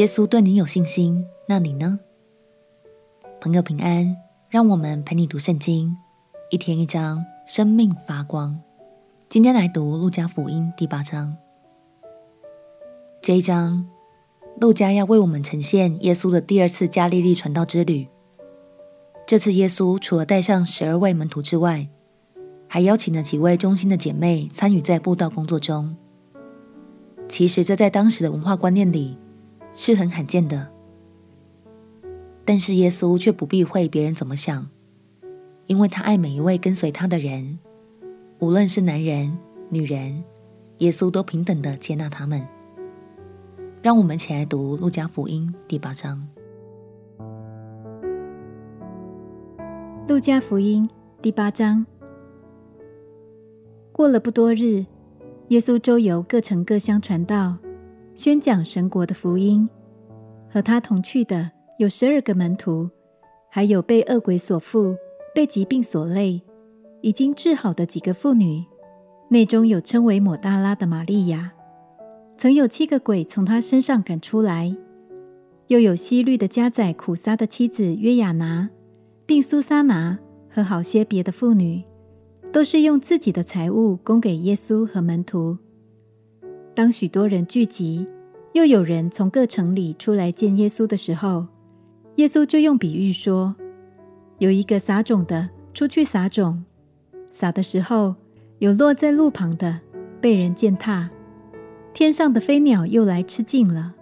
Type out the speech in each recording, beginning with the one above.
耶稣对你有信心，那你呢？朋友平安，让我们陪你读圣经，一天一章，生命发光。今天来读路加福音第八章。这一章，路加要为我们呈现耶稣的第二次加利利传道之旅。这次耶稣除了带上十二位门徒之外，还邀请了几位忠心的姐妹参与在布道工作中。其实这在当时的文化观念里是很罕见的，但是耶稣却不避讳别人怎么想，因为他爱每一位跟随他的人，无论是男人、女人，耶稣都平等的接纳他们。让我们一起来读路加福音第八章。路加福音第八章。过了不多日，耶稣周游各城各乡传道，宣讲神国的福音。和他同去的有十二个门徒，还有被恶鬼所附、被疾病所累、已经治好的几个妇女，内中有称为抹大拉的玛利亚，曾有七个鬼从她身上赶出来；又有希律的家宰苦撒的妻子约雅拿，并苏撒拿和好些别的妇女。都是用自己的财物供给耶稣和门徒。当许多人聚集，又有人从各城里出来见耶稣的时候，耶稣就用比喻说：有一个撒种的出去撒种，撒的时候，有落在路旁的，被人践踏；天上的飞鸟又来吃尽了；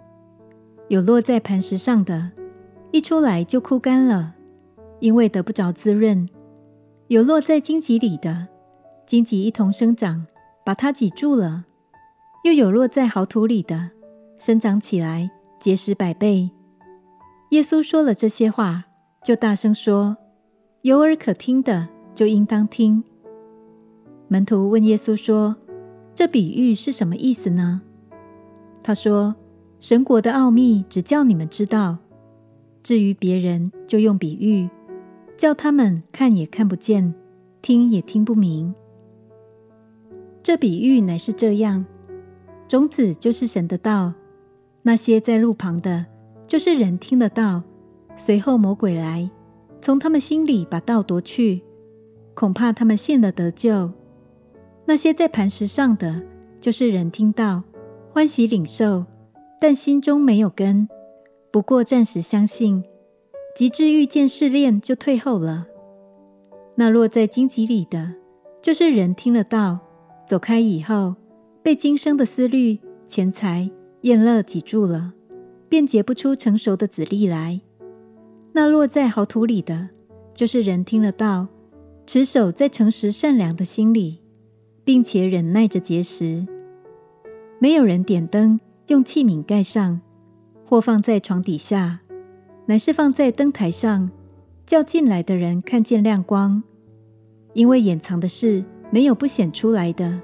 有落在磐石上的，一出来就枯干了，因为得不着滋润。有落在荆棘里的，荆棘一同生长，把它挤住了；又有落在好土里的，生长起来，结实百倍。耶稣说了这些话，就大声说：“有耳可听的，就应当听。”门徒问耶稣说：“这比喻是什么意思呢？”他说：“神国的奥秘，只叫你们知道；至于别人，就用比喻。”叫他们看也看不见，听也听不明。这比喻乃是这样：种子就是神的道，那些在路旁的，就是人听了道，随后魔鬼来，从他们心里把道夺去，恐怕他们信了得救。那些在磐石上的，就是人听到，欢喜领受，但心中没有根，不过暂时相信。及至遇见试炼，就退后了。那落在荆棘里的，就是人听了道，走开以后，被今生的思虑、钱财、宴乐挤住了，便结不出成熟的子粒来。那落在好土里的，就是人听了道，持守在诚实善良的心里，并且忍耐着结实。没有人点灯，用器皿盖上，或放在床底下。乃是放在灯台上，叫进来的人看见亮光。因为掩藏的事没有不显出来的，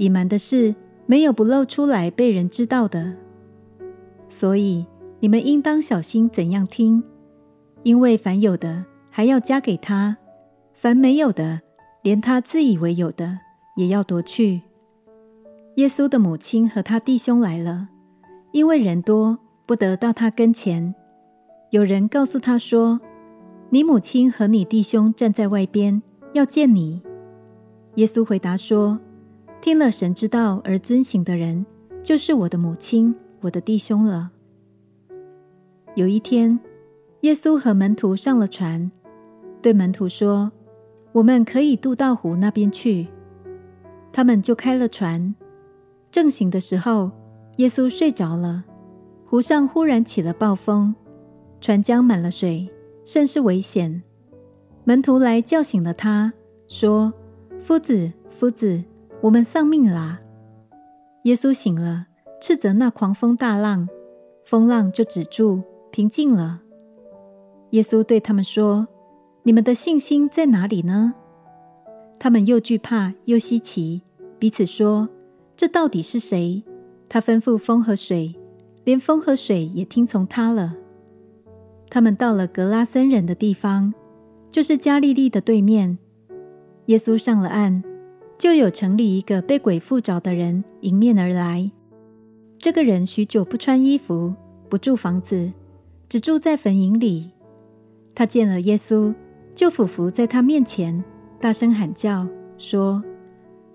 隐瞒的事没有不露出来被人知道的。所以你们应当小心怎样听，因为凡有的还要加给他，凡没有的，连他自以为有的也要夺去。耶稣的母亲和他弟兄来了，因为人多，不得到他跟前。有人告诉他说：“你母亲和你弟兄站在外边，要见你。”耶稣回答说：“听了神之道而遵行的人，就是我的母亲、我的弟兄了。”有一天，耶稣和门徒上了船，对门徒说：“我们可以渡到湖那边去。”他们就开了船。正行的时候，耶稣睡着了，湖上忽然起了暴风。船将满了水，甚是危险。门徒来叫醒了他，说：“夫子，夫子，我们丧命啦！”耶稣醒了，斥责那狂风大浪，风浪就止住，平静了。耶稣对他们说：“你们的信心在哪里呢？”他们又惧怕又稀奇，彼此说：“这到底是谁？他吩咐风和水，连风和水也听从他了。”他们到了格拉森人的地方，就是加利利的对面。耶稣上了岸，就有城里一个被鬼附着的人迎面而来。这个人许久不穿衣服，不住房子，只住在坟茔里。他见了耶稣，就俯伏在他面前，大声喊叫，说：“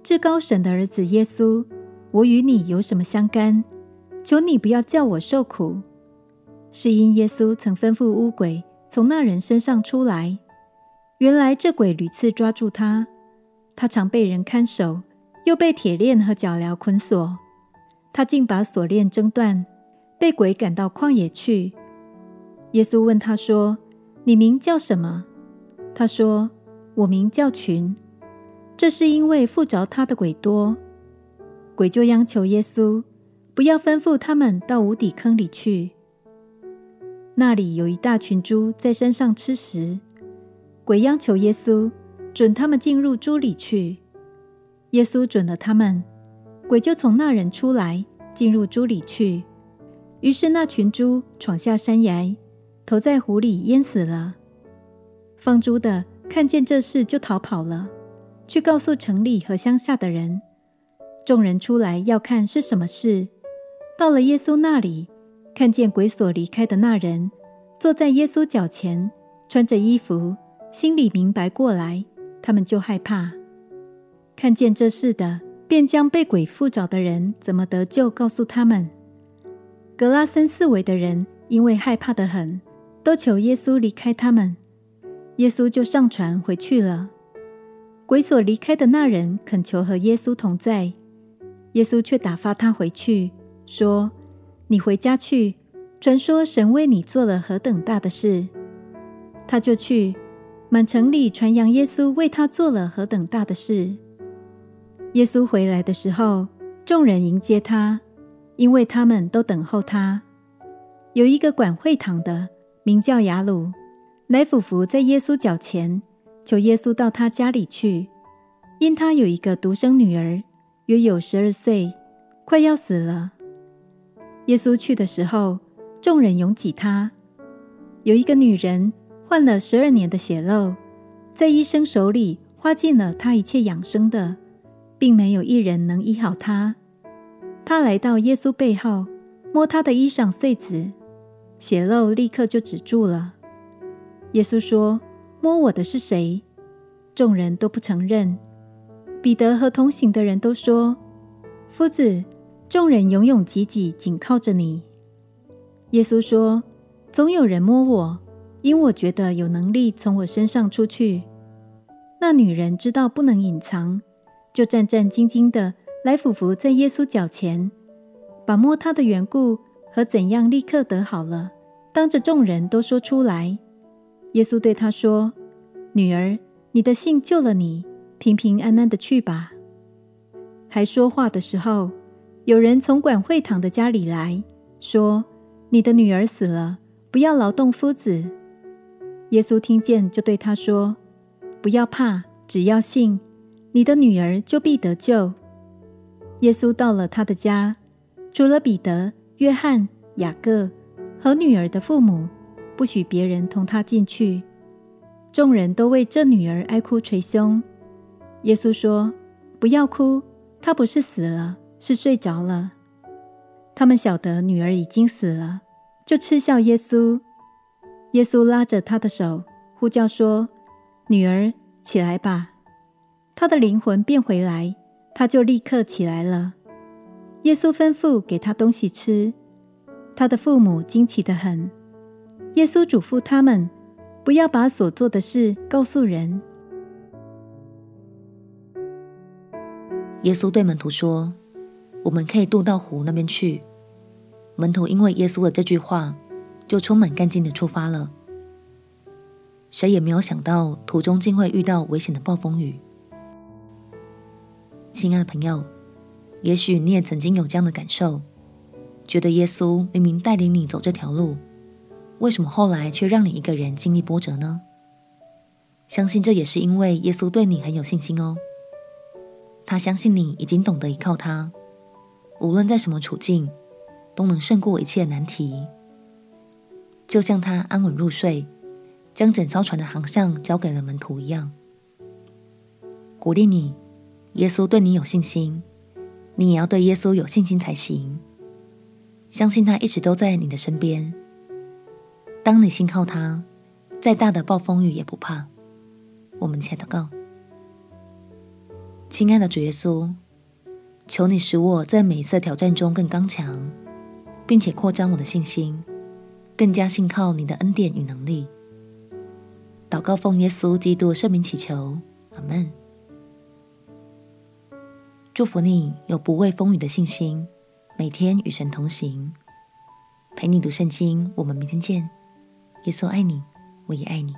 至高神的儿子耶稣，我与你有什么相干？求你不要叫我受苦。”是因耶稣曾吩咐乌鬼从那人身上出来。原来这鬼屡次抓住他，他常被人看守，又被铁链和脚镣捆锁。他竟把锁链挣断，被鬼赶到旷野去。耶稣问他说：“你名叫什么？”他说：“我名叫群。”这是因为附着他的鬼多。鬼就央求耶稣不要吩咐他们到无底坑里去。那里有一大群猪在山上吃食。鬼央求耶稣准他们进入猪里去。耶稣准了他们，鬼就从那人出来，进入猪里去。于是那群猪闯下山崖，投在湖里淹死了。放猪的看见这事，就逃跑了，去告诉城里和乡下的人。众人出来要看是什么事，到了耶稣那里，看见鬼所离开的那人坐在耶稣脚前，穿着衣服。心里明白过来，他们就害怕。看见这事的，便将被鬼附着的人怎么得救告诉他们。格拉森四围的人因为害怕得很，都求耶稣离开他们。耶稣就上船回去了。鬼所离开的那人恳求和耶稣同在，耶稣却打发他回去，说：“你回家去，传说神为你做了何等大的事。”他就去。满城里传扬耶稣为他做了何等大的事。耶稣回来的时候，众人迎接他，因为他们都等候他。有一个管会堂的，名叫雅鲁，来俯伏在耶稣脚前，求耶稣到他家里去，因他有一个独生女儿，约有十二岁，快要死了。耶稣去的时候，众人拥挤他。有一个女人。患了十二年的血漏，在医生手里花尽了他一切养生的，并没有一人能医好他。他来到耶稣背后，摸他的衣裳穗子，血漏立刻就止住了。耶稣说：“摸我的是谁？”众人都不承认。彼得和同行的人都说：“夫子，众人拥拥挤挤，紧靠着你。”耶稣说：“总有人摸我。”因我觉得有能力从我身上出去。那女人知道不能隐藏，就战战兢兢地来俯伏在耶稣脚前，把摸他的缘故和怎样立刻得好了，当着众人都说出来。耶稣对她说：“女儿，你的信救了你，平平安安地去吧。”还说话的时候，有人从管会堂的家里来说：“你的女儿死了，不要劳动夫子。”耶稣听见，就对他说：“不要怕，只要信，你的女儿就必得救。”耶稣到了他的家，除了彼得、约翰、雅各和女儿的父母，不许别人同他进去。众人都为这女儿哀哭捶胸。耶稣说：“不要哭，她不是死了，是睡着了。”他们晓得女儿已经死了，就嗤笑耶稣。耶稣拉着他的手，呼叫说：“女儿，起来吧。”她的灵魂变回来，她就立刻起来了。耶稣吩咐给她东西吃，她的父母惊奇的很。耶稣嘱咐他们，不要把所做的事告诉人。耶稣对门徒说：“我们可以渡到湖那边去。”门徒因为耶稣的这句话，就充满干劲的出发了。谁也没有想到，途中竟会遇到危险的暴风雨。亲爱的朋友，也许你也曾经有这样的感受，觉得耶稣明明带领你走这条路，为什么后来却让你一个人经历波折呢？相信这也是因为耶稣对你很有信心哦。他相信你已经懂得依靠他，无论在什么处境，都能胜过一切难题。就像他安稳入睡，将整艘船的航向交给了门徒一样，鼓励你，耶稣对你有信心，你也要对耶稣有信心才行。相信他一直都在你的身边。当你信靠他，再大的暴风雨也不怕。我们且祷告，亲爱的主耶稣，求你使我在每一次挑战中更刚强，并且扩张我的信心，更加信靠你的恩典与能力。祷告奉耶稣基督圣名祈求，阿门。祝福你有不畏风雨的信心，每天与神同行，陪你读圣经。我们明天见。耶稣爱你，我也爱你。